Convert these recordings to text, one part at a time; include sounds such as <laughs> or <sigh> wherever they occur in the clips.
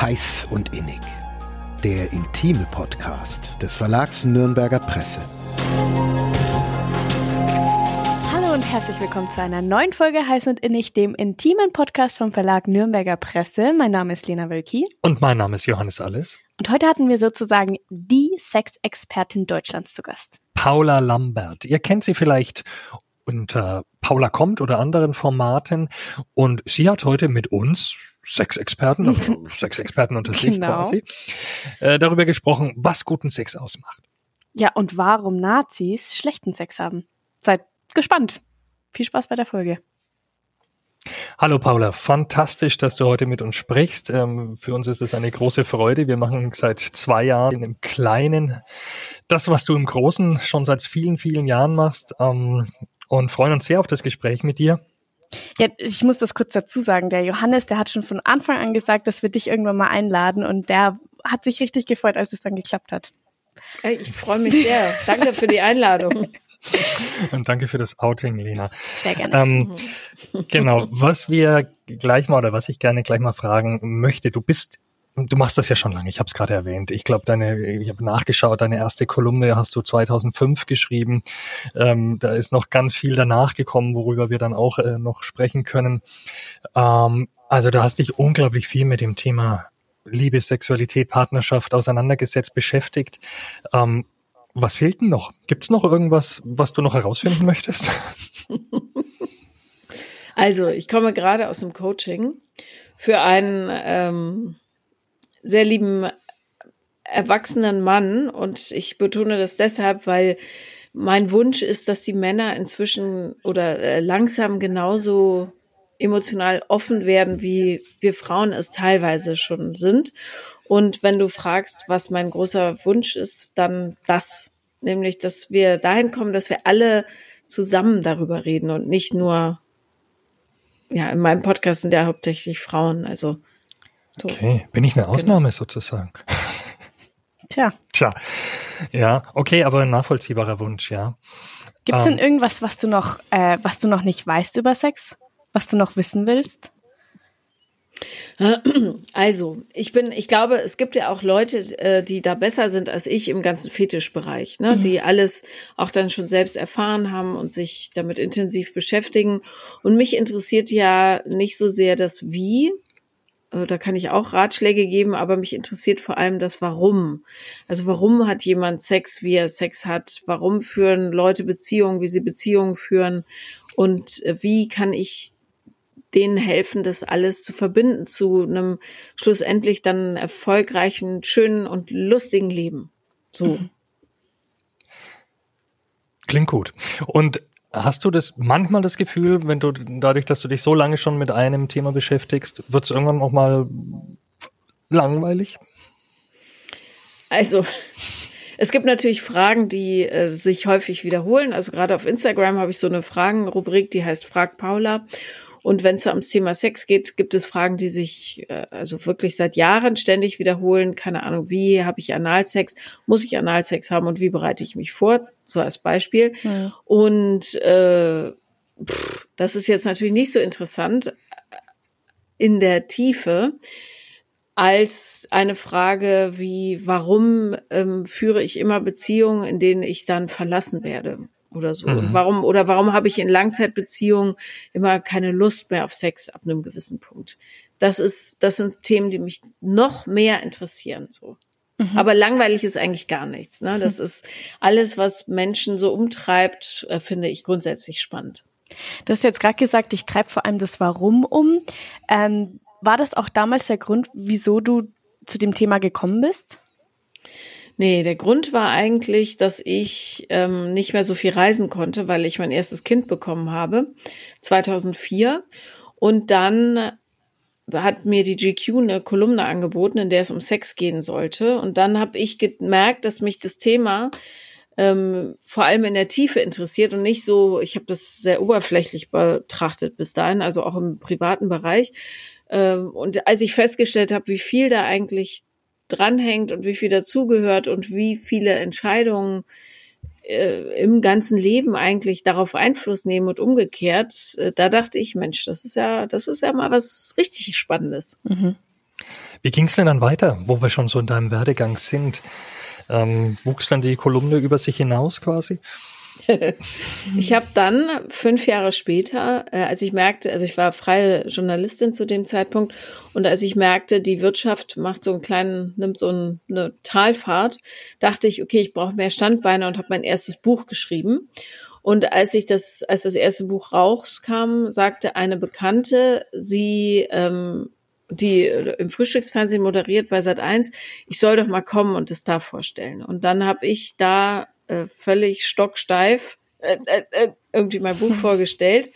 Heiß und Innig. Der intime Podcast des Verlags Nürnberger Presse. Hallo und herzlich willkommen zu einer neuen Folge Heiß und Innig, dem intimen Podcast vom Verlag Nürnberger Presse. Mein Name ist Lena Wölki. Und mein Name ist Johannes Alles. Und heute hatten wir sozusagen die Sexexpertin Deutschlands zu Gast. Paula Lambert. Ihr kennt sie vielleicht unter Paula kommt oder anderen Formaten. Und sie hat heute mit uns Sexexperten, also <laughs> Sexexperten unter sich genau. quasi, äh, darüber gesprochen, was guten Sex ausmacht. Ja, und warum Nazis schlechten Sex haben. Seid gespannt. Viel Spaß bei der Folge. Hallo Paula, fantastisch, dass du heute mit uns sprichst. Ähm, für uns ist es eine große Freude. Wir machen seit zwei Jahren im Kleinen das, was du im Großen schon seit vielen, vielen Jahren machst ähm, und freuen uns sehr auf das Gespräch mit dir. Ja, ich muss das kurz dazu sagen. Der Johannes, der hat schon von Anfang an gesagt, dass wir dich irgendwann mal einladen und der hat sich richtig gefreut, als es dann geklappt hat. Ich freue mich sehr. Danke für die Einladung. <laughs> Und danke für das Outing, Lena. Sehr gerne. Ähm, genau, was wir gleich mal oder was ich gerne gleich mal fragen möchte, du bist Du machst das ja schon lange, ich habe es gerade erwähnt. Ich glaube, deine, ich habe nachgeschaut, deine erste Kolumne hast du 2005 geschrieben. Ähm, da ist noch ganz viel danach gekommen, worüber wir dann auch äh, noch sprechen können. Ähm, also da hast dich unglaublich viel mit dem Thema Liebe, Sexualität, Partnerschaft auseinandergesetzt, beschäftigt. Ähm, was fehlt denn noch? Gibt es noch irgendwas, was du noch herausfinden <laughs> möchtest? Also, ich komme gerade aus dem Coaching für einen ähm, sehr lieben erwachsenen Mann und ich betone das deshalb, weil mein Wunsch ist, dass die Männer inzwischen oder äh, langsam genauso emotional offen werden, wie wir Frauen es teilweise schon sind. Und wenn du fragst, was mein großer Wunsch ist, dann das, nämlich, dass wir dahin kommen, dass wir alle zusammen darüber reden und nicht nur, ja, in meinem Podcast sind ja hauptsächlich Frauen, also so. Okay, bin ich eine genau. Ausnahme genau. sozusagen? Tja. Tja. Ja, okay, aber ein nachvollziehbarer Wunsch, ja. Gibt es ähm, denn irgendwas, was du noch, äh, was du noch nicht weißt über Sex? Was du noch wissen willst? <clears throat> Also, ich bin, ich glaube, es gibt ja auch Leute, äh, die da besser sind als ich im ganzen Fetischbereich, ne? Mhm. die alles auch dann schon selbst erfahren haben und sich damit intensiv beschäftigen. Und mich interessiert ja nicht so sehr das Wie, äh, da kann ich auch Ratschläge geben, aber mich interessiert vor allem das Warum. Also warum hat jemand Sex, wie er Sex hat? Warum führen Leute Beziehungen, wie sie Beziehungen führen? Und äh, wie kann ich denen helfen, das alles zu verbinden zu einem schlussendlich dann erfolgreichen, schönen und lustigen Leben? So. Mhm. Klingt gut. Und Hast du das manchmal das Gefühl, wenn du dadurch, dass du dich so lange schon mit einem Thema beschäftigst, wird es irgendwann auch mal langweilig? Also, <laughs> es gibt natürlich Fragen, die äh, sich häufig wiederholen. Also gerade auf Instagram habe ich so eine Fragenrubrik, die heißt Frag Paula. Und wenn es ums Thema Sex geht, gibt es Fragen, die sich äh, also wirklich seit Jahren ständig wiederholen. Keine Ahnung, wie habe ich Analsex? Muss ich Analsex haben und wie bereite ich mich vor? So als Beispiel. Ja. Und äh, pff, das ist jetzt natürlich nicht so interessant in der Tiefe als eine Frage wie, warum ähm, führe ich immer Beziehungen, in denen ich dann verlassen werde? Oder so. Mhm. Und warum oder warum habe ich in Langzeitbeziehungen immer keine Lust mehr auf Sex ab einem gewissen Punkt? Das ist, das sind Themen, die mich noch mehr interessieren, so. Mhm. Aber langweilig ist eigentlich gar nichts. Ne? Das <laughs> ist alles, was Menschen so umtreibt, äh, finde ich grundsätzlich spannend. Du hast jetzt gerade gesagt, ich treibe vor allem das Warum um. Ähm, war das auch damals der Grund, wieso du zu dem Thema gekommen bist? Nee, der Grund war eigentlich, dass ich ähm, nicht mehr so viel reisen konnte, weil ich mein erstes Kind bekommen habe, 2004. Und dann hat mir die GQ eine Kolumne angeboten, in der es um Sex gehen sollte. Und dann habe ich gemerkt, dass mich das Thema ähm, vor allem in der Tiefe interessiert und nicht so, ich habe das sehr oberflächlich betrachtet bis dahin, also auch im privaten Bereich. Ähm, und als ich festgestellt habe, wie viel da eigentlich dranhängt und wie viel dazugehört und wie viele Entscheidungen äh, im ganzen Leben eigentlich darauf Einfluss nehmen und umgekehrt, äh, da dachte ich, Mensch, das ist ja, das ist ja mal was richtig Spannendes. Mhm. Wie ging es denn dann weiter, wo wir schon so in deinem Werdegang sind? Ähm, wuchs dann die Kolumne über sich hinaus quasi? <laughs> ich habe dann fünf Jahre später, äh, als ich merkte, also ich war freie Journalistin zu dem Zeitpunkt und als ich merkte, die Wirtschaft macht so einen kleinen, nimmt so ein, eine Talfahrt, dachte ich, okay, ich brauche mehr Standbeine und habe mein erstes Buch geschrieben. Und als ich das, als das erste Buch rauskam, sagte eine Bekannte, sie ähm, die im Frühstücksfernsehen moderiert bei Sat 1, ich soll doch mal kommen und es da vorstellen. Und dann habe ich da äh, völlig stocksteif äh, äh, äh irgendwie mein Buch <laughs> vorgestellt.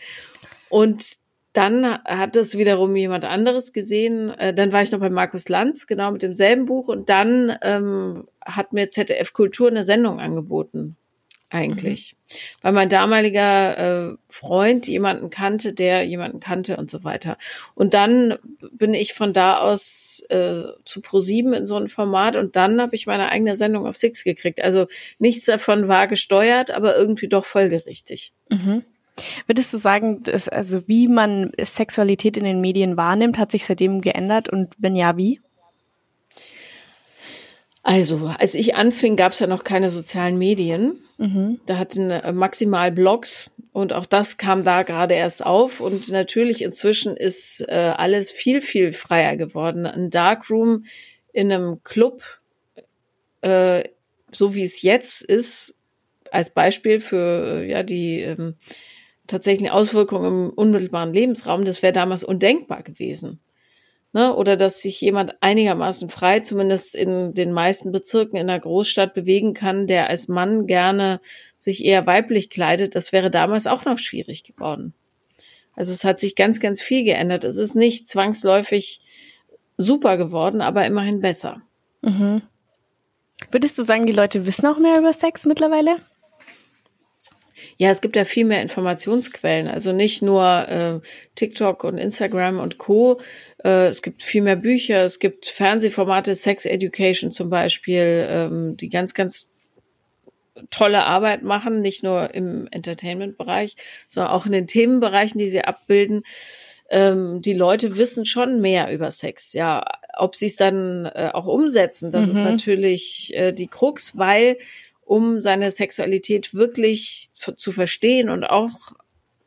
Und dann hat es wiederum jemand anderes gesehen. Äh, dann war ich noch bei Markus Lanz, genau mit demselben Buch. Und dann ähm, hat mir ZDF Kultur eine Sendung angeboten eigentlich. Mhm. Weil mein damaliger äh, Freund jemanden kannte, der jemanden kannte und so weiter. Und dann bin ich von da aus äh, zu ProSieben in so ein Format und dann habe ich meine eigene Sendung auf Six gekriegt. Also nichts davon war gesteuert, aber irgendwie doch folgerichtig. Mhm. Würdest du sagen, dass, also wie man Sexualität in den Medien wahrnimmt, hat sich seitdem geändert und wenn ja, wie? Also, als ich anfing, gab es ja noch keine sozialen Medien. Mhm. Da hatten äh, maximal Blogs und auch das kam da gerade erst auf. Und natürlich inzwischen ist äh, alles viel, viel freier geworden. Ein Darkroom in einem Club, äh, so wie es jetzt ist, als Beispiel für ja die ähm, tatsächlichen Auswirkungen im unmittelbaren Lebensraum, das wäre damals undenkbar gewesen ne, oder dass sich jemand einigermaßen frei, zumindest in den meisten Bezirken in der Großstadt bewegen kann, der als Mann gerne sich eher weiblich kleidet, das wäre damals auch noch schwierig geworden. Also es hat sich ganz, ganz viel geändert. Es ist nicht zwangsläufig super geworden, aber immerhin besser. Mhm. Würdest du sagen, die Leute wissen auch mehr über Sex mittlerweile? Ja, es gibt ja viel mehr Informationsquellen. Also nicht nur äh, TikTok und Instagram und Co. Äh, es gibt viel mehr Bücher. Es gibt Fernsehformate, Sex Education zum Beispiel, ähm, die ganz, ganz tolle Arbeit machen, nicht nur im Entertainment-Bereich, sondern auch in den Themenbereichen, die sie abbilden. Ähm, die Leute wissen schon mehr über Sex. Ja, ob sie es dann äh, auch umsetzen, das mhm. ist natürlich äh, die Krux, weil um seine Sexualität wirklich zu verstehen und auch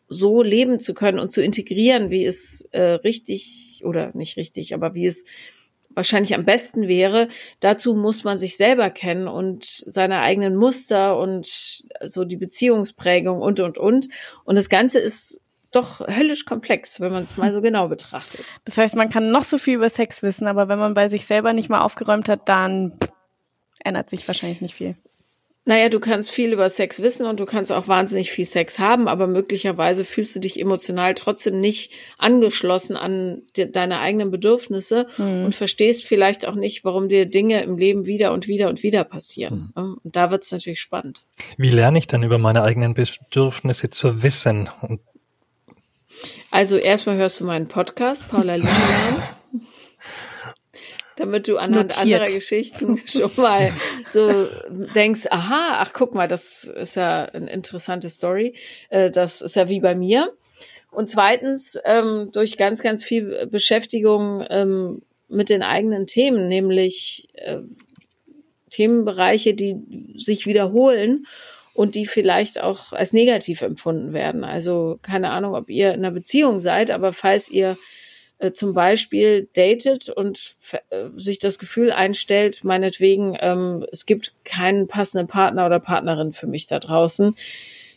so leben zu können und zu integrieren, wie es äh, richtig oder nicht richtig, aber wie es wahrscheinlich am besten wäre. Dazu muss man sich selber kennen und seine eigenen Muster und so die Beziehungsprägung und, und, und. Und das Ganze ist doch höllisch komplex, wenn man es mal so genau betrachtet. <laughs> Das heißt, man kann noch so viel über Sex wissen, aber wenn man bei sich selber nicht mal aufgeräumt hat, dann ändert sich wahrscheinlich nicht viel. Naja, du kannst viel über Sex wissen und du kannst auch wahnsinnig viel Sex haben, aber möglicherweise fühlst du dich emotional trotzdem nicht angeschlossen an de deine eigenen Bedürfnisse mhm. und verstehst vielleicht auch nicht, warum dir Dinge im Leben wieder und wieder und wieder passieren. Mhm. Und da wird es natürlich spannend. Wie lerne ich dann über meine eigenen Bedürfnisse zu wissen? Also erstmal hörst du meinen Podcast, Paula Liebermann. <laughs> damit du anhand Notiert. anderer Geschichten <laughs> schon mal so denkst, aha, ach guck mal, das ist ja eine interessante Story. Äh, das ist ja wie bei mir. Und zweitens, ähm, durch ganz, ganz viel Beschäftigung ähm, mit den eigenen Themen, nämlich äh, Themenbereiche, die sich wiederholen und die vielleicht auch als negativ empfunden werden. Also keine Ahnung, ob ihr in einer Beziehung seid, aber falls ihr äh, zum Beispiel datet und äh, sich das Gefühl einstellt, meinetwegen, ähm, es gibt keinen passenden Partner oder Partnerin für mich da draußen.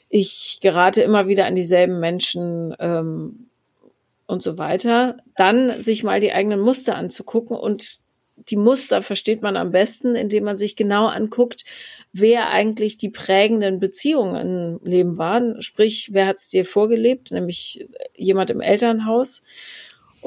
Ich gerate immer wieder an dieselben Menschen ähm, und so weiter. Dann sich mal die eigenen Muster anzugucken und die Muster versteht man am besten, indem man sich genau anguckt, wer eigentlich die prägenden Beziehungen im Leben waren. Sprich, wer hat es dir vorgelebt, nämlich jemand im Elternhaus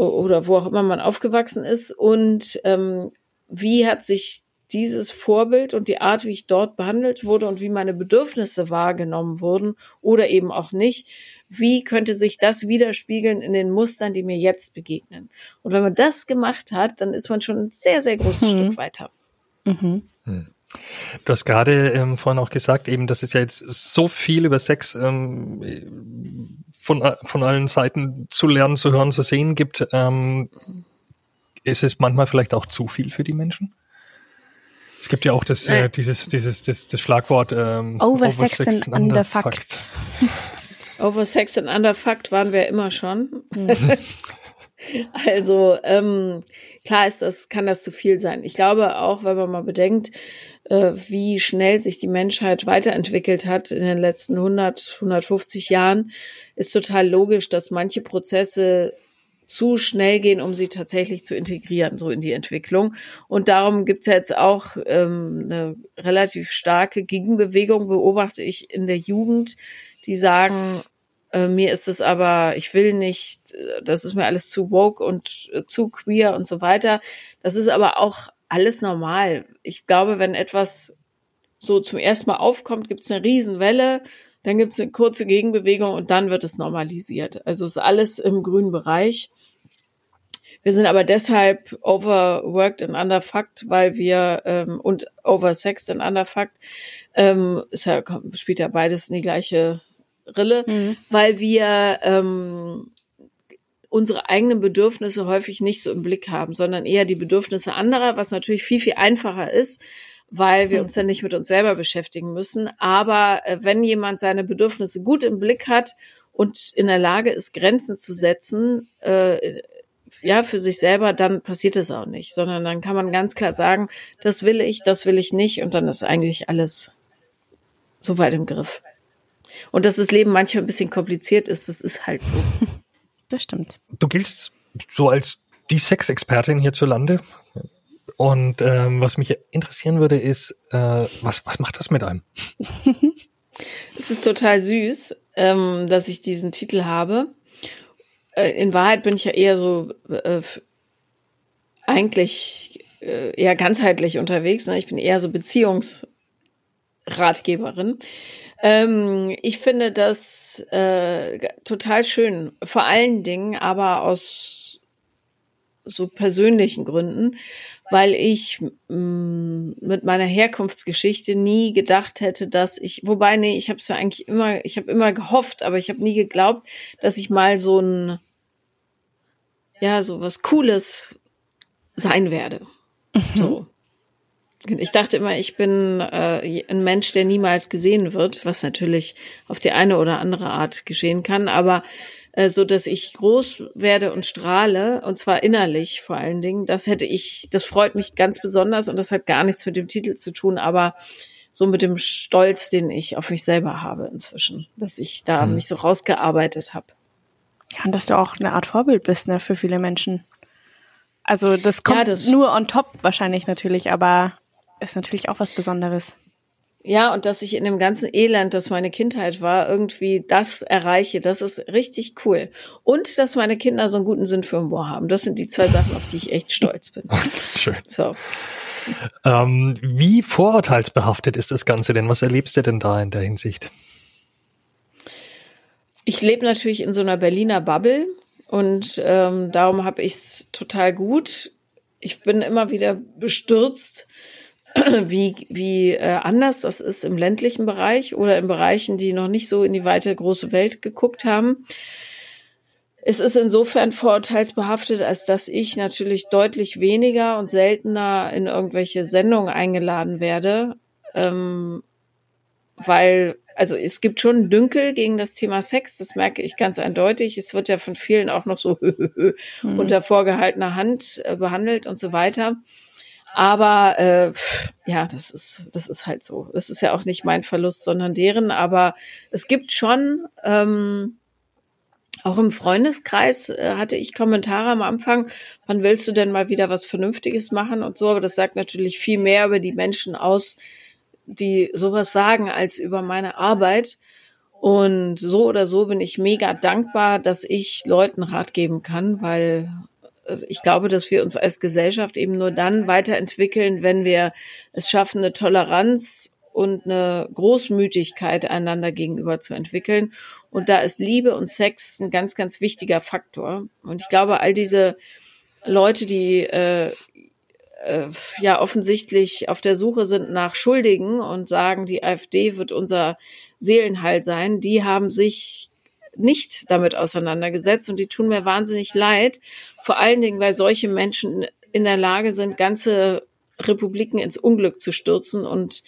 oder wo auch immer man aufgewachsen ist und ähm, wie hat sich dieses Vorbild und die Art, wie ich dort behandelt wurde und wie meine Bedürfnisse wahrgenommen wurden oder eben auch nicht, wie könnte sich das widerspiegeln in den Mustern, die mir jetzt begegnen. Und wenn man das gemacht hat, dann ist man schon ein sehr, sehr großes mhm. Stück weiter. Mhm. Mhm. Du hast gerade ähm, vorhin auch gesagt, eben, dass es ja jetzt so viel über Sex ähm, von, von allen Seiten zu lernen, zu hören, zu sehen gibt. Ähm, ist es manchmal vielleicht auch zu viel für die Menschen? Es gibt ja auch das, äh, dieses, dieses, das, das Schlagwort ähm, Oversex and Underfucked. <laughs> Oversex and Underfucked waren wir immer schon. <laughs> also ähm, klar ist das, kann das zu viel sein. Ich glaube auch, wenn man mal bedenkt, äh, wie schnell sich die Menschheit weiterentwickelt hat in den letzten 100, 150 Jahren, ist total logisch, dass manche Prozesse zu schnell gehen, um sie tatsächlich zu integrieren, so in die Entwicklung. Und darum gibt's ja jetzt auch ähm, eine relativ starke Gegenbewegung, beobachte ich in der Jugend, die sagen, äh, mir ist es aber, ich will nicht, äh, das ist mir alles zu woke und äh, zu queer und so weiter. Das ist aber auch alles normal. Ich glaube, wenn etwas so zum ersten Mal aufkommt, gibt's eine Riesenwelle dann gibt es eine kurze Gegenbewegung und dann wird es normalisiert. Also ist alles im grünen Bereich. Wir sind aber deshalb overworked and underfucked, weil wir ähm, und oversexed and underfucked, ähm, ist ja, spielt ja beides in die gleiche Rille, mhm. weil wir ähm, unsere eigenen Bedürfnisse häufig nicht so im Blick haben, sondern eher die Bedürfnisse anderer, was natürlich viel, viel einfacher ist, weil wir hm. uns dann nicht mit uns selber beschäftigen müssen. Aber äh, wenn jemand seine Bedürfnisse gut im Blick hat und in der Lage ist, Grenzen zu setzen, äh, ja, für sich selber, dann passiert es auch nicht, sondern dann kann man ganz klar sagen, das will ich, das will ich nicht und dann ist eigentlich alles so weit im Griff. Und dass das Leben manchmal ein bisschen kompliziert ist, das ist halt so. <laughs> Das stimmt. Du giltst so als die Sexexpertin hierzulande. Und ähm, was mich interessieren würde, ist, äh, was, was macht das mit einem? <laughs> es ist total süß, ähm, dass ich diesen Titel habe. Äh, in Wahrheit bin ich ja eher so äh, eigentlich äh, eher ganzheitlich unterwegs. Ne? Ich bin eher so Beziehungsratgeberin. Ähm, ich finde das äh, total schön, vor allen Dingen aber aus so persönlichen Gründen, weil ich mh, mm, mit meiner Herkunftsgeschichte nie gedacht hätte, dass ich, wobei nee, ich habe es ja eigentlich immer, ich habe immer gehofft, aber ich habe nie geglaubt, dass ich mal so ein, ja, so was Cooles sein werde. Mhm. So. Ich dachte immer, ich bin äh, ein Mensch, der niemals gesehen wird, was natürlich auf die eine oder andere Art geschehen kann, aber äh, so dass ich groß werde und strahle und zwar innerlich vor allen Dingen. Das hätte ich, das freut mich ganz besonders und das hat gar nichts mit dem Titel zu tun, aber so mit dem Stolz, den ich auf mich selber habe inzwischen, dass ich da mhm. mich so rausgearbeitet habe. Ja, und dass du auch eine Art Vorbild bist, ne, für viele Menschen. Also das kommt ja, das nur on top wahrscheinlich natürlich, aber ist natürlich auch was Besonderes. Ja, und dass ich in dem ganzen Elend, das meine Kindheit war, irgendwie das erreiche, das ist richtig cool. Und dass meine Kinder so einen guten Sinn für Humor haben. Das sind die zwei Sachen, auf die ich echt stolz bin. <laughs> Schön. So. Ähm, wie vorurteilsbehaftet ist das Ganze denn? Was erlebst du denn da in der Hinsicht? Ich lebe natürlich in so einer Berliner Bubble und ähm, darum habe ich es total gut. Ich bin immer wieder bestürzt, <clears throat> wie, wie äh, anders das ist im ländlichen Bereich oder in Bereichen, die noch nicht so in die weite große Welt geguckt haben. Es ist insofern vorurteilsbehaftet, als dass ich natürlich deutlich weniger und seltener in irgendwelche Sendungen eingeladen werde, ähm, weil, also es gibt schon Dünkel gegen das Thema Sex, das merke ich ganz eindeutig. Es wird ja von vielen auch noch so <laughs> mhm. unter vorgehaltener Hand äh, behandelt und so weiter. Aber äh, ja, das ist, das ist halt so. Das ist ja auch nicht mein Verlust, sondern deren. Aber es gibt schon, ähm, auch im Freundeskreis äh, hatte ich Kommentare am Anfang, wann willst du denn mal wieder was Vernünftiges machen und so. Aber das sagt natürlich viel mehr über die Menschen aus, die sowas sagen, als über meine Arbeit. Und so oder so bin ich mega dankbar, dass ich Leuten Rat geben kann, weil also ich glaube, dass wir uns als Gesellschaft eben nur dann weiterentwickeln, wenn wir es schaffen, eine Toleranz und eine Großmütigkeit einander gegenüber zu entwickeln. Und da ist Liebe und Sex ein ganz, ganz wichtiger Faktor. Und ich glaube, all diese Leute, die äh, äh, ja offensichtlich auf der Suche sind nach Schuldigen und sagen, die AfD wird unser Seelenheil sein, die haben sich nicht damit auseinandergesetzt und die tun mir wahnsinnig leid. Vor allen Dingen, weil solche Menschen in der Lage sind, ganze Republiken ins Unglück zu stürzen und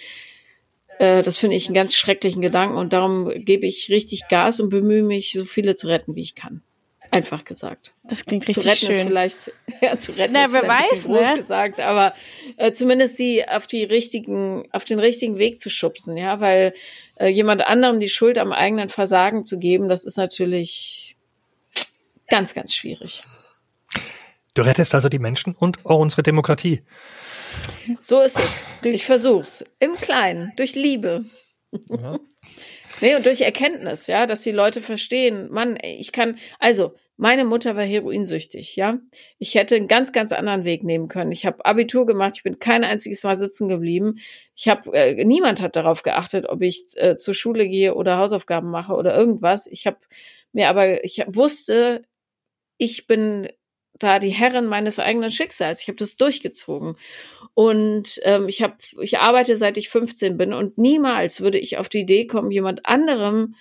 äh, das finde ich einen ganz schrecklichen Gedanken und darum gebe ich richtig Gas und bemühe mich, so viele zu retten, wie ich kann. Einfach gesagt. Das klingt richtig zu retten schön. Ist vielleicht, <laughs> ja, zu retten Na, ist wer vielleicht weiß, ein bisschen groß ne? gesagt, aber äh, zumindest die auf die richtigen, auf den richtigen Weg zu schubsen, ja, weil äh, jemand anderem die Schuld am eigenen Versagen zu geben, das ist natürlich ganz, ganz schwierig. Du rettest also die Menschen und auch unsere Demokratie. So ist es. Ich versuch's. Im Kleinen, durch Liebe. Ja. <laughs> Nee, und durch Erkenntnis, ja, dass die Leute verstehen, Mann, ich kann, also, meine Mutter war heroinsüchtig, ja. Ich hätte einen ganz, ganz anderen Weg nehmen können. Ich habe Abitur gemacht, ich bin kein einziges Mal sitzen geblieben. Ich habe, äh, niemand hat darauf geachtet, ob ich äh, zur Schule gehe oder Hausaufgaben mache oder irgendwas. Ich habe mir aber, ich wusste, ich bin da die Herrin meines eigenen Schicksals. Ich habe das durchgezogen. Und ähm, ich habe, ich arbeite seit ich 15 bin und niemals würde ich auf die Idee kommen, jemand anderem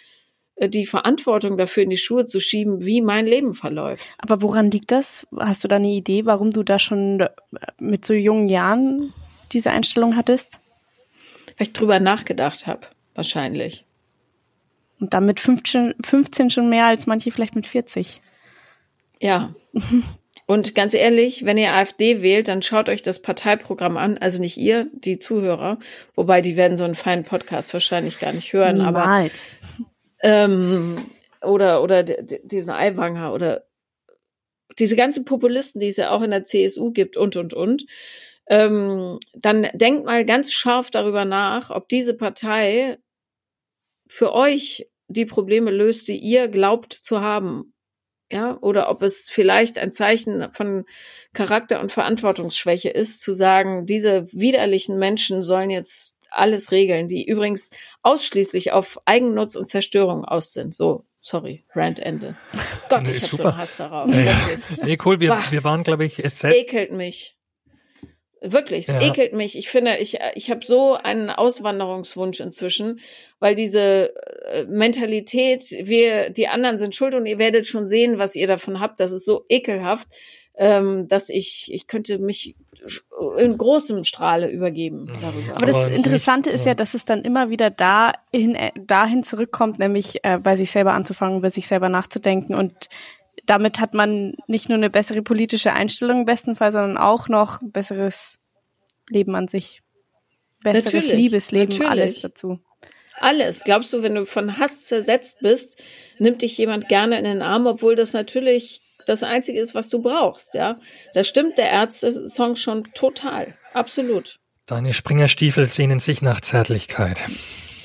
die Verantwortung dafür in die Schuhe zu schieben, wie mein Leben verläuft. Aber woran liegt das? Hast du da eine Idee, warum du da schon äh, mit so jungen Jahren diese Einstellung hattest? Weil ich drüber nachgedacht habe, wahrscheinlich. Und dann mit 15, 15 schon mehr als manche vielleicht mit 40. Ja. <laughs> Und ganz ehrlich, wenn ihr AfD wählt, dann schaut euch das Parteiprogramm an. Also nicht ihr, die Zuhörer. Wobei die werden so einen feinen Podcast wahrscheinlich gar nicht hören. Aber Niemals. Ähm, oder oder diesen Aiwanger oder diese ganzen Populisten, die es ja auch in der CSU gibt und und und. Ähm, dann denkt mal ganz scharf darüber nach, ob diese Partei für euch die Probleme löst, die ihr glaubt zu haben. Ja, oder ob es vielleicht ein Zeichen von Charakter- und Verantwortungsschwäche ist, zu sagen, diese widerlichen Menschen sollen jetzt alles regeln, die übrigens ausschließlich auf Eigennutz und Zerstörung aus sind. So, sorry, Rant Ende. <laughs> Gott, Nee, ich habe so einen Hass darauf. Ja. Nee, cool, wir, Bah. wir waren, glaube ich, Es ekelt mich. Wirklich, es Ja. ekelt mich. Ich finde, ich, ich habe so einen Auswanderungswunsch inzwischen, weil diese äh, Mentalität, wir, die anderen sind schuld und ihr werdet schon sehen, was ihr davon habt. Das ist so ekelhaft, ähm, dass ich, ich könnte mich in großem Strahle übergeben darüber. Aber das Interessante ist ja, dass es dann immer wieder dahin, äh, dahin zurückkommt, nämlich äh, bei sich selber anzufangen, über sich selber nachzudenken. Und damit hat man nicht nur eine bessere politische Einstellung im besten Fall, sondern auch noch ein besseres Leben an sich. Besseres Natürlich, Liebesleben, natürlich. alles dazu. Alles. Glaubst du, wenn du von Hass zersetzt bist, nimmt dich jemand gerne in den Arm, obwohl das natürlich das Einzige ist, was du brauchst, ja? Da stimmt der Ärzte-Song schon total. Absolut. Deine Springerstiefel sehnen sich nach Zärtlichkeit,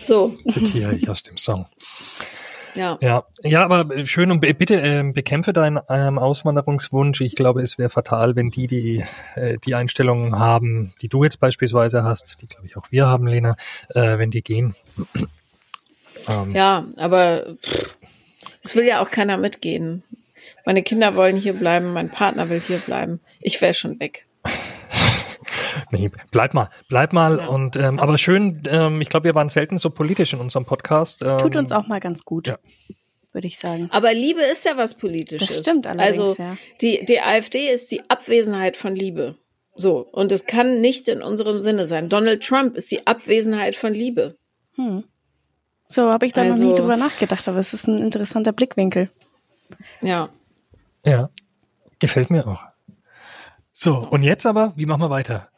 So, zitiere ich aus dem Song. <laughs> ja. Ja, ja, aber schön und bitte ähm, bekämpfe deinen ähm, Auswanderungswunsch. Ich glaube, es wäre fatal, wenn die die äh, die Einstellungen haben, die du jetzt beispielsweise hast, die glaube ich auch wir haben, Lena, äh, wenn die gehen. <clears throat> ähm, Ja, aber es will ja auch keiner mitgehen. Meine Kinder wollen hier bleiben, mein Partner will hier bleiben. Ich wäre schon weg. Nee, bleib mal, bleib mal Ja. und ähm, aber schön. Ähm, ich glaube, wir waren selten so politisch in unserem Podcast. Ähm, Tut uns auch mal ganz gut, ja. würde ich sagen. Aber Liebe ist ja was Politisches. Das stimmt allerdings, Also ja. die, die AfD ist die Abwesenheit von Liebe. So, und es kann nicht in unserem Sinne sein. Donald Trump ist die Abwesenheit von Liebe. So habe ich da noch Also- nie drüber nachgedacht, aber es ist ein interessanter Blickwinkel. Ja. Ja, gefällt mir auch. So, und jetzt aber, wie machen wir weiter?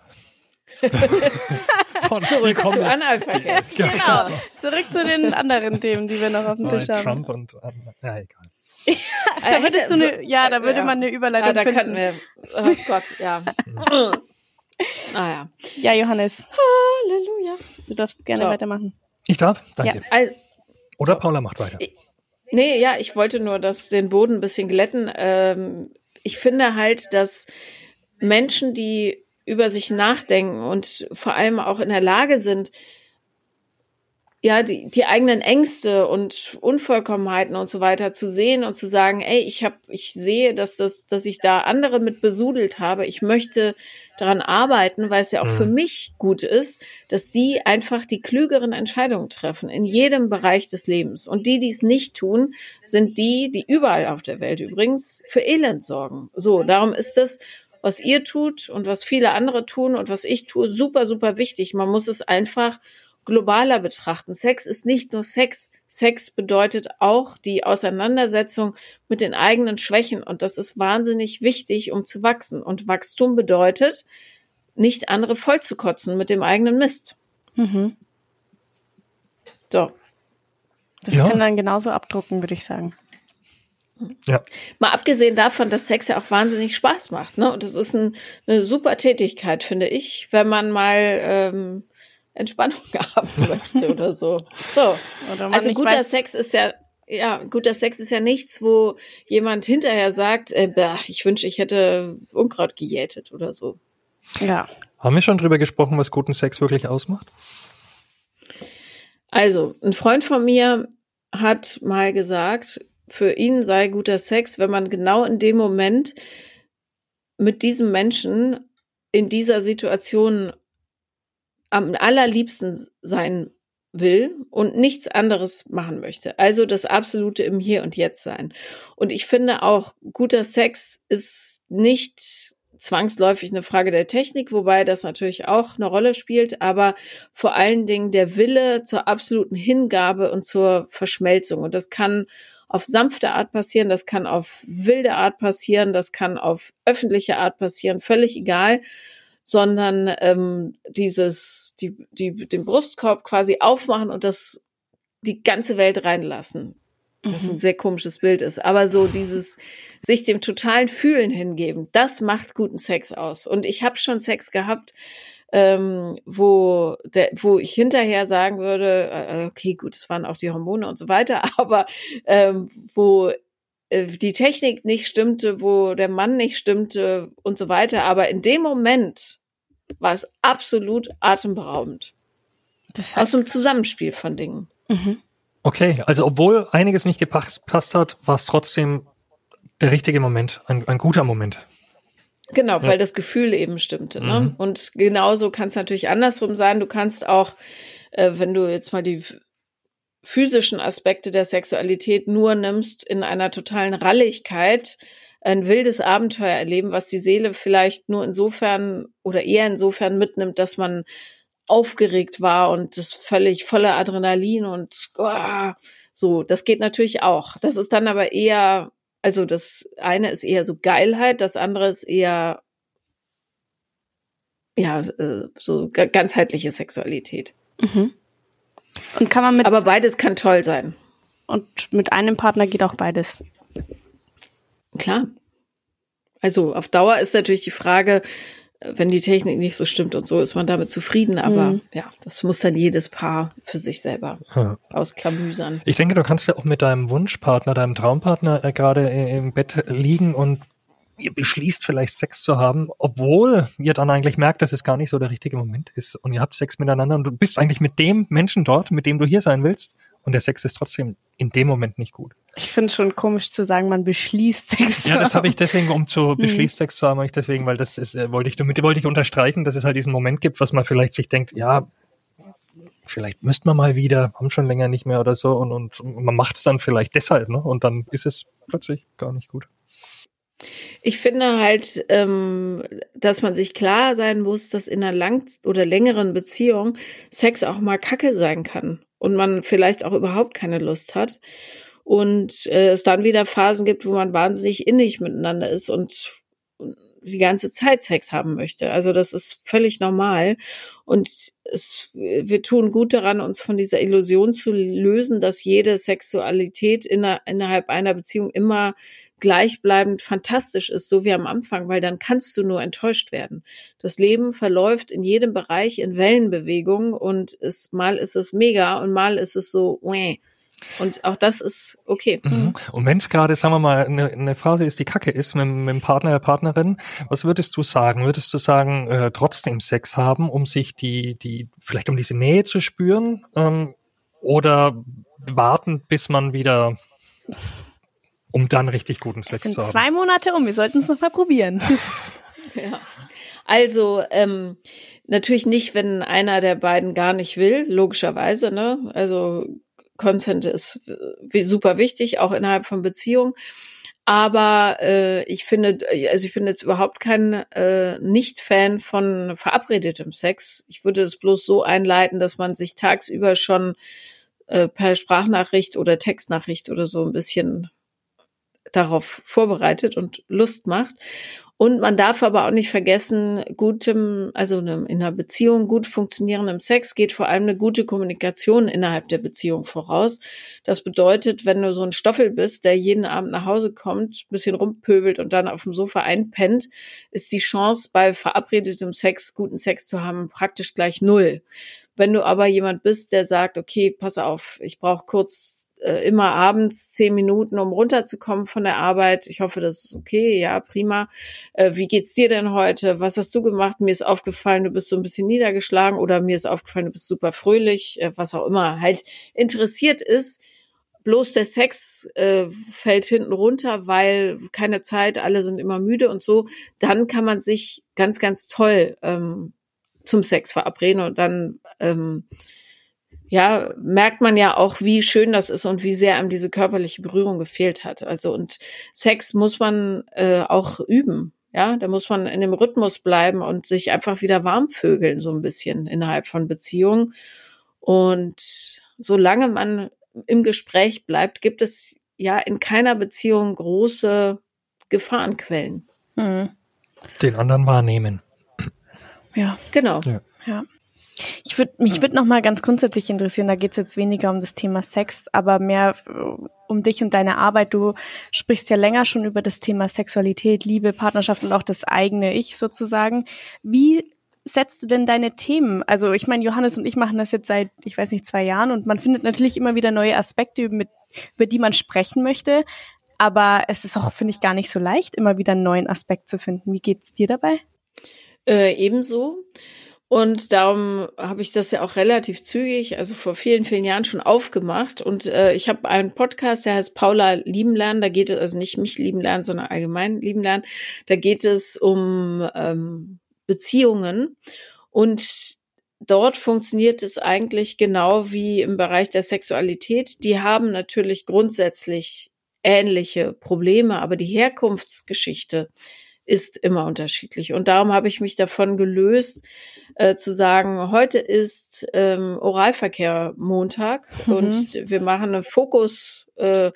<laughs> Von, Zurück zu Analverkehr. Genau. Zurück zu den anderen Themen, die wir noch auf dem Tisch haben. Trump und ja, egal. <laughs> Da würdest du eine, ja, da würde Ja. man eine Überleitung Ah, da finden. könnten wir. Oh Gott, ja. <laughs> ah ja. Ja, Johannes, Halleluja. du darfst gerne So. weitermachen. Ich darf? Danke. Ja. Oder Paula macht weiter. Nee, ja, ich wollte nur das, den Boden ein bisschen glätten. Ähm, ich finde halt, dass Menschen, die über sich nachdenken und vor allem auch in der Lage sind, ja, die, die eigenen Ängste und Unvollkommenheiten und so weiter zu sehen und zu sagen, ey, ich habe, ich sehe, dass das, dass ich da andere mit besudelt habe. Ich möchte daran arbeiten, weil es ja auch mhm. für mich gut ist, dass die einfach die klügeren Entscheidungen treffen in jedem Bereich des Lebens. Und die, die es nicht tun, sind die, die überall auf der Welt übrigens für Elend sorgen. So, darum ist das was ihr tut und was viele andere tun und was ich tue, super, super wichtig. Man muss es einfach globaler betrachten. Sex ist nicht nur Sex. Sex bedeutet auch die Auseinandersetzung mit den eigenen Schwächen. Und das ist wahnsinnig wichtig, um zu wachsen. Und Wachstum bedeutet, nicht andere vollzukotzen mit dem eigenen Mist. Mhm. So. Das ja. kann dann genauso abdrucken, würde ich sagen. Ja. Mal abgesehen davon, dass Sex ja auch wahnsinnig Spaß macht, ne? Und das ist ein, eine super Tätigkeit, finde ich, wenn man mal ähm, Entspannung <laughs> haben möchte oder so. So. Oder also guter weiß. Sex ist ja ja, guter Sex ist ja nichts, wo jemand hinterher sagt, äh, bah, ich wünsche, ich hätte Unkraut gejätet oder so. Ja. Haben wir schon drüber gesprochen, was guten Sex wirklich ausmacht? Also, ein Freund von mir hat mal gesagt, für ihn sei guter Sex, wenn man genau in dem Moment mit diesem Menschen in dieser Situation am allerliebsten sein will und nichts anderes machen möchte. Also das absolute im Hier und Jetzt sein. Und ich finde auch, guter Sex ist nicht zwangsläufig eine Frage der Technik, wobei das natürlich auch eine Rolle spielt, aber vor allen Dingen der Wille zur absoluten Hingabe und zur Verschmelzung. Und das kann auf sanfte Art passieren, das kann auf wilde Art passieren, das kann auf öffentliche Art passieren, völlig egal sondern ähm, dieses, die, die, den Brustkorb quasi aufmachen und das die ganze Welt reinlassen. Was mhm. ein sehr komisches Bild ist. Aber so dieses sich dem totalen Fühlen hingeben, das macht guten Sex aus. Und ich habe schon Sex gehabt, ähm, wo, der, wo ich hinterher sagen würde, äh, okay, gut, es waren auch die Hormone und so weiter, <laughs> aber ähm, wo äh, die Technik nicht stimmte, wo der Mann nicht stimmte und so weiter. Aber in dem Moment war es absolut atemberaubend. Das heißt, Aus dem Zusammenspiel von Dingen. Mhm. Okay, also obwohl einiges nicht gepasst hat, war es trotzdem der richtige Moment, ein, ein guter Moment. Genau, ja. weil das Gefühl eben stimmte. Ne? Mhm. Und genauso kann es natürlich andersrum sein. Du kannst auch, äh, wenn du jetzt mal die physischen Aspekte der Sexualität nur nimmst in einer totalen Ralligkeit, ein wildes Abenteuer erleben, was die Seele vielleicht nur insofern oder eher insofern mitnimmt, dass man aufgeregt war und das völlig voller Adrenalin und oh, so, das geht natürlich auch. Das ist dann aber eher, also das eine ist eher so Geilheit, das andere ist eher ja, äh, so ganzheitliche Sexualität. Mhm. Und kann man mit. Aber beides kann toll sein. Und mit einem Partner geht auch beides. Klar. Also auf Dauer ist natürlich die Frage, wenn die Technik nicht so stimmt und so, ist man damit zufrieden. Aber mhm. ja, das muss dann jedes Paar für sich selber ja. ausklamüsern. Ich denke, du kannst ja auch mit deinem Wunschpartner, deinem Traumpartner äh, gerade im Bett liegen und ihr beschließt vielleicht Sex zu haben, obwohl ihr dann eigentlich merkt, dass es gar nicht so der richtige Moment ist und ihr habt Sex miteinander und du bist eigentlich mit dem Menschen dort, mit dem du hier sein willst und der Sex ist trotzdem in dem Moment nicht gut. Ich finde schon komisch zu sagen, man beschließt Sex. Ja, das habe ich deswegen, um zu hm. beschließt Sex zu haben, ich deswegen, weil das ist, äh, wollte ich damit wollte ich unterstreichen, dass es halt diesen Moment gibt, was man vielleicht sich denkt, ja, vielleicht müsste man mal wieder, haben schon länger nicht mehr oder so und, und man macht es dann vielleicht deshalb, ne? Und dann ist es plötzlich gar nicht gut. Ich finde halt, ähm, dass man sich klar sein muss, dass in einer lang oder längeren Beziehung Sex auch mal Kacke sein kann und man vielleicht auch überhaupt keine Lust hat und äh, es dann wieder Phasen gibt, wo man wahnsinnig innig miteinander ist und die ganze Zeit Sex haben möchte. Also das ist völlig normal und es, wir tun gut daran, uns von dieser Illusion zu lösen, dass jede Sexualität inner, innerhalb einer Beziehung immer gleichbleibend fantastisch ist, so wie am Anfang, weil dann kannst du nur enttäuscht werden. Das Leben verläuft in jedem Bereich in Wellenbewegung und es, mal ist es mega und mal ist es so, Wäh. Und auch das ist okay. Mhm. Und wenn es gerade, sagen wir mal, eine, eine Phase ist, die Kacke ist mit, mit dem Partner, der Partnerin, was würdest du sagen? Würdest du sagen, äh, trotzdem Sex haben, um sich die, die, vielleicht um diese Nähe zu spüren? Ähm, oder warten, bis man wieder, um dann richtig guten Sex es zu haben? sind zwei Monate um, wir sollten es noch mal probieren. <laughs> Ja. Also ähm, natürlich nicht, wenn einer der beiden gar nicht will, logischerweise. Ne? Also Consent ist äh, super wichtig, auch innerhalb von Beziehungen. Aber äh, ich finde, also ich bin jetzt überhaupt kein äh, Nicht-Fan von verabredetem Sex. Ich würde es bloß so einleiten, dass man sich tagsüber schon äh, per Sprachnachricht oder Textnachricht oder so ein bisschen darauf vorbereitet und Lust macht. Und man darf aber auch nicht vergessen, gutem, also in einer Beziehung, gut funktionierendem Sex geht vor allem eine gute Kommunikation innerhalb der Beziehung voraus. Das bedeutet, wenn du so ein Stoffel bist, der jeden Abend nach Hause kommt, bisschen rumpöbelt und dann auf dem Sofa einpennt, ist die Chance, bei verabredetem Sex guten Sex zu haben, praktisch gleich null. Wenn du aber jemand bist, der sagt, okay, pass auf, ich brauche kurz äh, immer abends zehn Minuten, um runterzukommen von der Arbeit. Ich hoffe, das ist okay. Ja, prima. Äh, wie geht's dir denn heute? Was hast du gemacht? Mir ist aufgefallen, du bist so ein bisschen niedergeschlagen oder mir ist aufgefallen, du bist super fröhlich, äh, was auch immer halt interessiert ist. Bloß der Sex äh, fällt hinten runter, weil keine Zeit, alle sind immer müde und so. Dann kann man sich ganz, ganz toll ähm, zum Sex verabreden und dann ähm, ja, merkt man ja auch, wie schön das ist und wie sehr einem diese körperliche Berührung gefehlt hat. Also und Sex muss man äh, auch üben. Ja, da muss man in dem Rhythmus bleiben und sich einfach wieder warm vögeln, so ein bisschen innerhalb von Beziehungen. Und solange man im Gespräch bleibt, gibt es ja in keiner Beziehung große Gefahrenquellen. Hm. Den anderen wahrnehmen. Ja, Genau. Ja. ja. Ich würde mich würde noch mal ganz grundsätzlich interessieren. Da geht es jetzt weniger um das Thema Sex, aber mehr äh, um dich und deine Arbeit. Du sprichst ja länger schon über das Thema Sexualität, Liebe, Partnerschaft und auch das eigene Ich sozusagen. Wie setzt du denn deine Themen? Also ich meine, Johannes und ich machen das jetzt seit, ich weiß nicht, zwei Jahren und man findet natürlich immer wieder neue Aspekte, mit, über die man sprechen möchte. Aber es ist auch, finde ich, gar nicht so leicht, immer wieder einen neuen Aspekt zu finden. Wie geht's dir dabei? Äh, ebenso. Und darum habe ich das ja auch relativ zügig, also vor vielen, vielen Jahren schon aufgemacht. Und äh, ich habe einen Podcast, der heißt Paula lieben lernen. Da geht es, also nicht mich lieben lernen, sondern allgemein lieben lernen. Da geht es um ähm, Beziehungen. Und dort funktioniert es eigentlich genau wie im Bereich der Sexualität. Die haben natürlich grundsätzlich ähnliche Probleme, aber die Herkunftsgeschichte ist immer unterschiedlich. Und darum habe ich mich davon gelöst, äh, zu sagen, heute ist ähm, Oralverkehr Montag mhm. und wir machen eine Fokus, äh,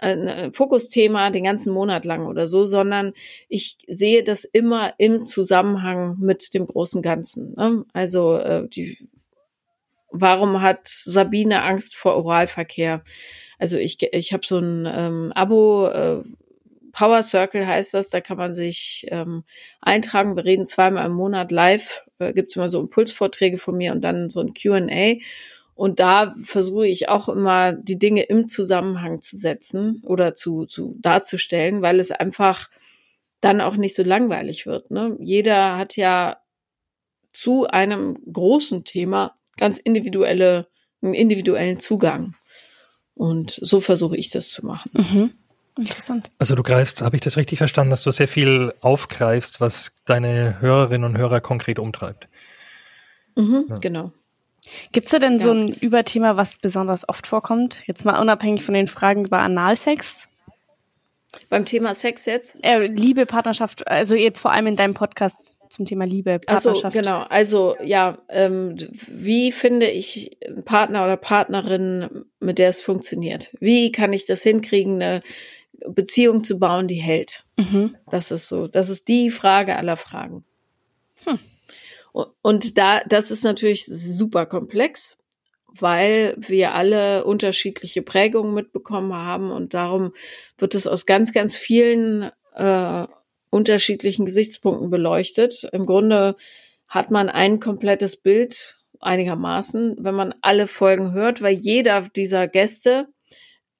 ein Fokusthema den ganzen Monat lang oder so, sondern ich sehe das immer im Zusammenhang mit dem großen Ganzen. Ne? Also äh, die, warum hat Sabine Angst vor Oralverkehr? Also ich, ich habe so ein ähm, Abo, äh, Power Circle heißt das, da kann man sich ähm, eintragen. Wir reden zweimal im Monat live, äh, gibt es immer so Impulsvorträge von mir und dann so ein QA. Und da versuche ich auch immer die Dinge im Zusammenhang zu setzen oder zu, zu darzustellen, weil es einfach dann auch nicht so langweilig wird. Ne? Jeder hat ja zu einem großen Thema ganz individuelle, einen individuellen Zugang. Und so versuche ich das zu machen. Mhm. Interessant. Also du greifst, habe ich das richtig verstanden, dass du sehr viel aufgreifst, was deine Hörerinnen und Hörer konkret umtreibt? Mhm, ja. Genau. Gibt's da denn ja. so ein Überthema, was besonders oft vorkommt? Jetzt mal unabhängig von den Fragen über Analsex? Beim Thema Sex jetzt? Äh, Liebe, Partnerschaft, also jetzt vor allem in deinem Podcast zum Thema Liebe, Partnerschaft. Ach so, genau. Also ja, ähm, wie finde ich einen Partner oder Partnerin, mit der es funktioniert? Wie kann ich das hinkriegen, eine Beziehung zu bauen, die hält. Mhm. Das ist so, das ist die Frage aller Fragen. Hm. Und da, das ist natürlich super komplex, weil wir alle unterschiedliche Prägungen mitbekommen haben und darum wird es aus ganz, ganz vielen äh, unterschiedlichen Gesichtspunkten beleuchtet. Im Grunde hat man ein komplettes Bild einigermaßen, wenn man alle Folgen hört, weil jeder dieser Gäste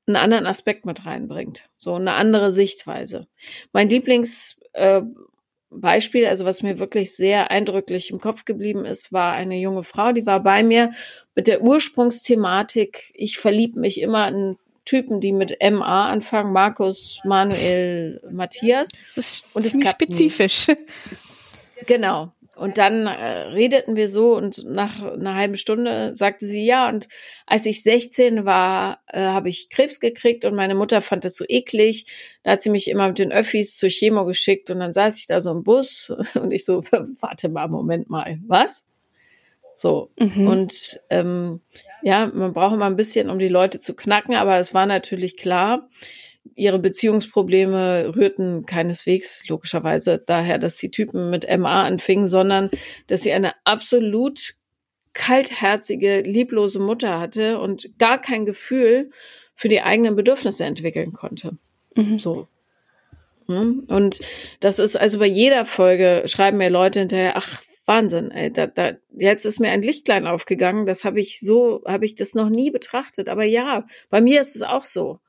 einen anderen Aspekt mit reinbringt, so eine andere Sichtweise. Mein Lieblingsbeispiel, äh, also was mir wirklich sehr eindrücklich im Kopf geblieben ist, war eine junge Frau, die war bei mir mit der Ursprungsthematik, ich verliebe mich immer in Typen, die mit MA anfangen, Markus, Manuel, Matthias. Das ist und ziemlich spezifisch. Genau. Und dann äh, redeten wir so und nach einer halben Stunde sagte sie ja. Und als ich 16 war, äh, habe ich Krebs gekriegt und meine Mutter fand das so eklig. Da hat sie mich immer mit den Öffis zur Chemo geschickt und dann saß ich da so im Bus <laughs> und ich so, <laughs> warte mal, Moment mal, was? So. Mhm. Und ähm, ja, man braucht immer ein bisschen, um die Leute zu knacken, aber es war natürlich klar, ihre Beziehungsprobleme rührten keineswegs logischerweise daher, dass die Typen mit MA anfingen, sondern dass sie eine absolut kaltherzige, lieblose Mutter hatte und gar kein Gefühl für die eigenen Bedürfnisse entwickeln konnte. Mhm. So. Hm? Und das ist also bei jeder Folge schreiben mir Leute hinterher, ach, Wahnsinn, ey, da, da, jetzt ist mir ein Lichtlein aufgegangen, das habe ich so, habe ich das noch nie betrachtet. Aber ja, bei mir ist es auch so.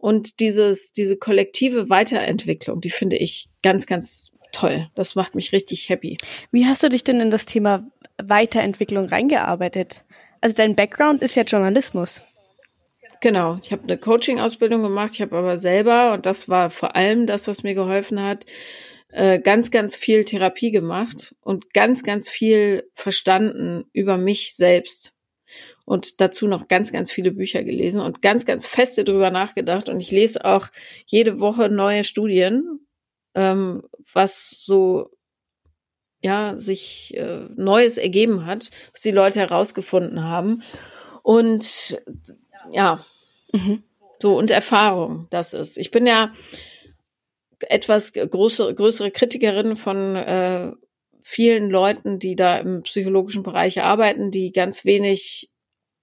Und dieses, diese kollektive Weiterentwicklung, die finde ich ganz, ganz toll. Das macht mich richtig happy. Wie hast du dich denn in das Thema Weiterentwicklung reingearbeitet? Also dein Background ist ja Journalismus. Genau, ich habe eine Coaching-Ausbildung gemacht, ich habe aber selber, und das war vor allem das, was mir geholfen hat, äh, ganz, ganz viel Therapie gemacht und ganz, ganz viel verstanden über mich selbst und dazu noch ganz, ganz viele Bücher gelesen und ganz, ganz feste drüber nachgedacht. Und ich lese auch jede Woche neue Studien, ähm, was so ja sich äh, Neues ergeben hat, was die Leute herausgefunden haben. Und ja, mhm. so und Erfahrung, das ist. Ich bin ja etwas große, größere Kritikerin von äh, vielen Leuten, die da im psychologischen Bereich arbeiten, die ganz wenig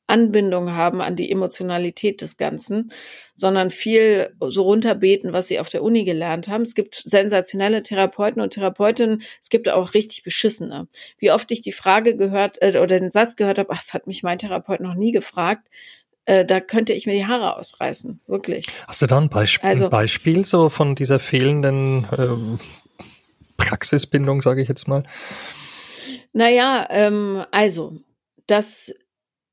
Anbindung haben an die Emotionalität des Ganzen, sondern viel so runterbeten, was sie auf der Uni gelernt haben. Es gibt sensationelle Therapeuten und Therapeutinnen, es gibt auch richtig beschissene. Wie oft ich die Frage gehört äh, oder den Satz gehört habe, ach, das hat mich mein Therapeut noch nie gefragt, äh, da könnte ich mir die Haare ausreißen, wirklich. Hast du da ein, Beisp also, ein Beispiel so von dieser fehlenden äh, Praxisbindung, sage ich jetzt mal? Naja, ähm, also das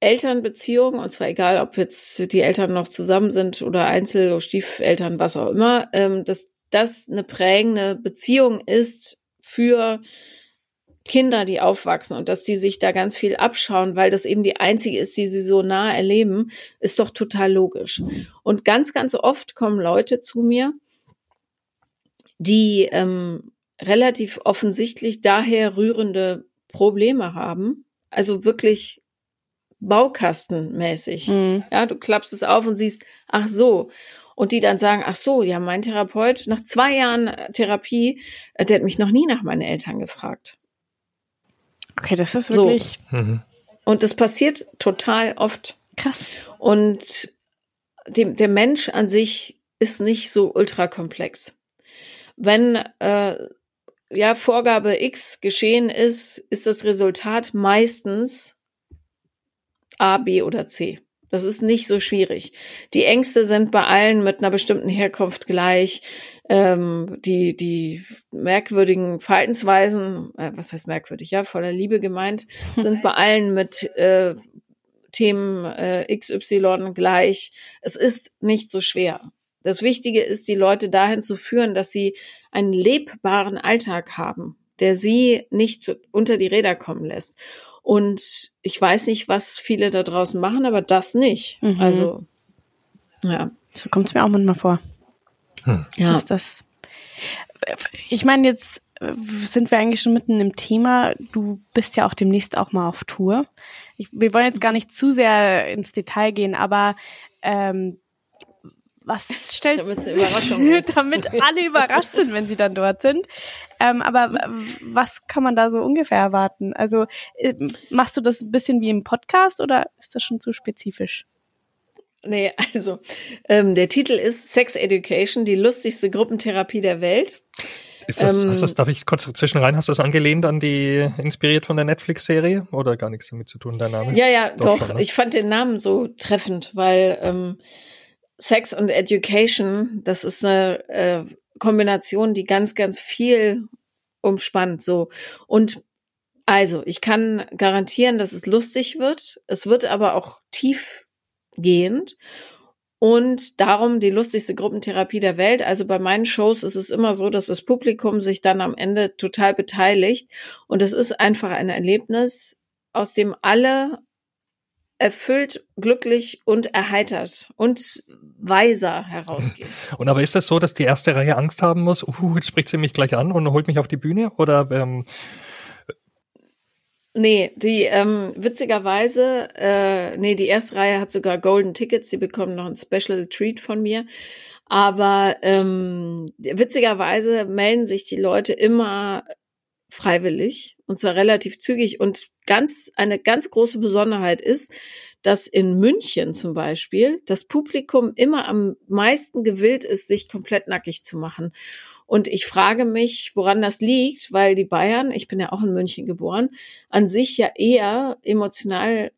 Elternbeziehung, und zwar egal, ob jetzt die Eltern noch zusammen sind oder Einzel- oder Stiefeltern, was auch immer, ähm, dass das eine prägende Beziehung ist für Kinder, die aufwachsen und dass die sich da ganz viel abschauen, weil das eben die einzige ist, die sie so nah erleben, ist doch total logisch. Und ganz, ganz oft kommen Leute zu mir, die ähm, relativ offensichtlich daher rührende Probleme haben, also wirklich baukastenmäßig. Mhm. Ja, du klappst es auf und siehst, ach so. Und die dann sagen, ach so, ja, mein Therapeut, nach zwei Jahren äh, Therapie, äh, der hat mich noch nie nach meinen Eltern gefragt. Okay, das ist wirklich. So. Mhm. Und das passiert total oft. Krass. Und dem, der Mensch an sich ist nicht so ultrakomplex. Wenn äh, ja Vorgabe X geschehen ist, ist das Resultat meistens A, B oder C. Das ist nicht so schwierig. Die Ängste sind bei allen mit einer bestimmten Herkunft gleich. Ähm, die, die merkwürdigen Verhaltensweisen, äh, was heißt merkwürdig, ja, voller Liebe gemeint, <laughs> sind bei allen mit äh, Themen äh, XY gleich. Es ist nicht so schwer. Das Wichtige ist, die Leute dahin zu führen, dass sie einen lebbaren Alltag haben, der sie nicht unter die Räder kommen lässt. Und ich weiß nicht, was viele da draußen machen, aber das nicht. Mhm. Also, ja. So kommt es mir auch manchmal vor. Hm. Ja. Ist das. Ich meine, jetzt sind wir eigentlich schon mitten im Thema. Du bist ja auch demnächst auch mal auf Tour. Ich, wir wollen jetzt gar nicht zu sehr ins Detail gehen, aber ähm, was stellt damit, ist. <laughs> damit alle überrascht sind, wenn sie dann dort sind. Ähm, aber was kann man da so ungefähr erwarten? Also äh, machst du das ein bisschen wie im Podcast oder ist das schon zu spezifisch? Nee, also ähm, der Titel ist Sex Education, die lustigste Gruppentherapie der Welt. Ist das, ähm, hast das, darf ich kurz zwischen rein, hast du das angelehnt an die, inspiriert von der Netflix-Serie oder gar nichts damit zu tun, dein Name? Ja, ja, doch. doch schon, ne? Ich fand den Namen so treffend, weil ähm, Sex und Education, das ist eine äh, Kombination, die ganz, ganz viel umspannt. So und Also, ich kann garantieren, dass es lustig wird. Es wird aber auch tiefgehend. Und darum die lustigste Gruppentherapie der Welt. Also bei meinen Shows ist es immer so, dass das Publikum sich dann am Ende total beteiligt. Und es ist einfach ein Erlebnis, aus dem alle erfüllt, glücklich und erheitert und weiser herausgehen. <laughs> Und aber ist das so, dass die erste Reihe Angst haben muss, uh, jetzt spricht sie mich gleich an und holt mich auf die Bühne? Oder ähm Nee, die ähm, witzigerweise, äh, nee, die erste Reihe hat sogar Golden Tickets, sie bekommen noch ein Special Treat von mir. Aber ähm, witzigerweise melden sich die Leute immer freiwillig und zwar relativ zügig. Und ganz eine ganz große Besonderheit ist, dass in München zum Beispiel das Publikum immer am meisten gewillt ist, sich komplett nackig zu machen. Und ich frage mich, woran das liegt, weil die Bayern, ich bin ja auch in München geboren, an sich ja eher emotional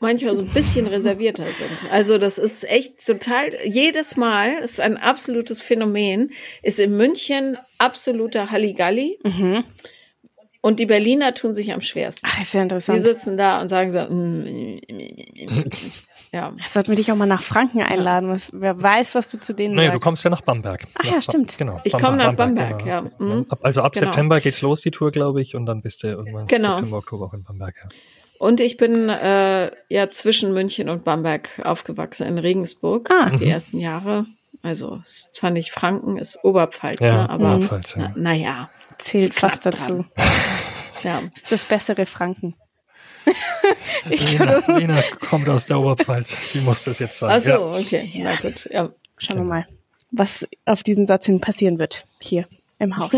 manchmal so ein bisschen reservierter sind. Also das ist echt total, jedes Mal, ist ein absolutes Phänomen, ist in München absoluter Halligalli. Mhm. Und die Berliner tun sich am schwersten. Ach, ist ja interessant. Die sitzen da und sagen so, mm, mm, mm, <laughs> ja. Sollten wir dich auch mal nach Franken einladen. Was, wer weiß, was du zu denen naja, sagst. du kommst ja nach Bamberg. Ach ja, stimmt. Genau. Ich komme nach Bamberg, Bamberg genau. ja. Mhm. Also ab genau. September geht's los, die Tour, glaube ich, und dann bist du irgendwann genau. September, Oktober auch in Bamberg. Ja. Und ich bin äh, ja zwischen München und Bamberg aufgewachsen, in Regensburg, ah. die ersten Jahre. Also ist zwar nicht Franken, ist Oberpfalz, ja, ne? aber Oberpfalz, ja. naja. Na Zählt fast dazu. <laughs> ja. Ist das bessere Franken. <laughs> Lena, Lena, kommt aus der Oberpfalz. Die muss das jetzt sagen. Ach so, ja. okay. Na gut. Ja. Schauen wir mal, was auf diesen Satz hin passieren wird. Hier im Haus.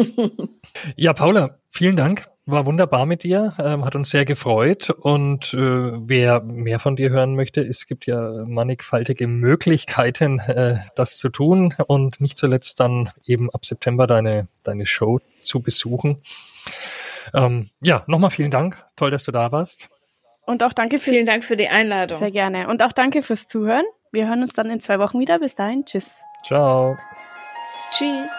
<laughs> ja, Paula, vielen Dank. War wunderbar mit dir, ähm, hat uns sehr gefreut. Und äh, wer mehr von dir hören möchte, es gibt ja mannigfaltige Möglichkeiten, äh, das zu tun und nicht zuletzt dann eben ab September deine, deine Show zu besuchen. Ähm, ja, nochmal vielen Dank. Toll, dass du da warst. Und auch danke für vielen Dank für die Einladung. Sehr gerne. Und auch danke fürs Zuhören. Wir hören uns dann in zwei Wochen wieder. Bis dahin. Tschüss. Ciao. Tschüss.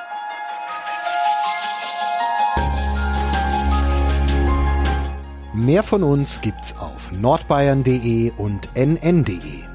Mehr von uns gibt's auf nordbayern.de und nn.de.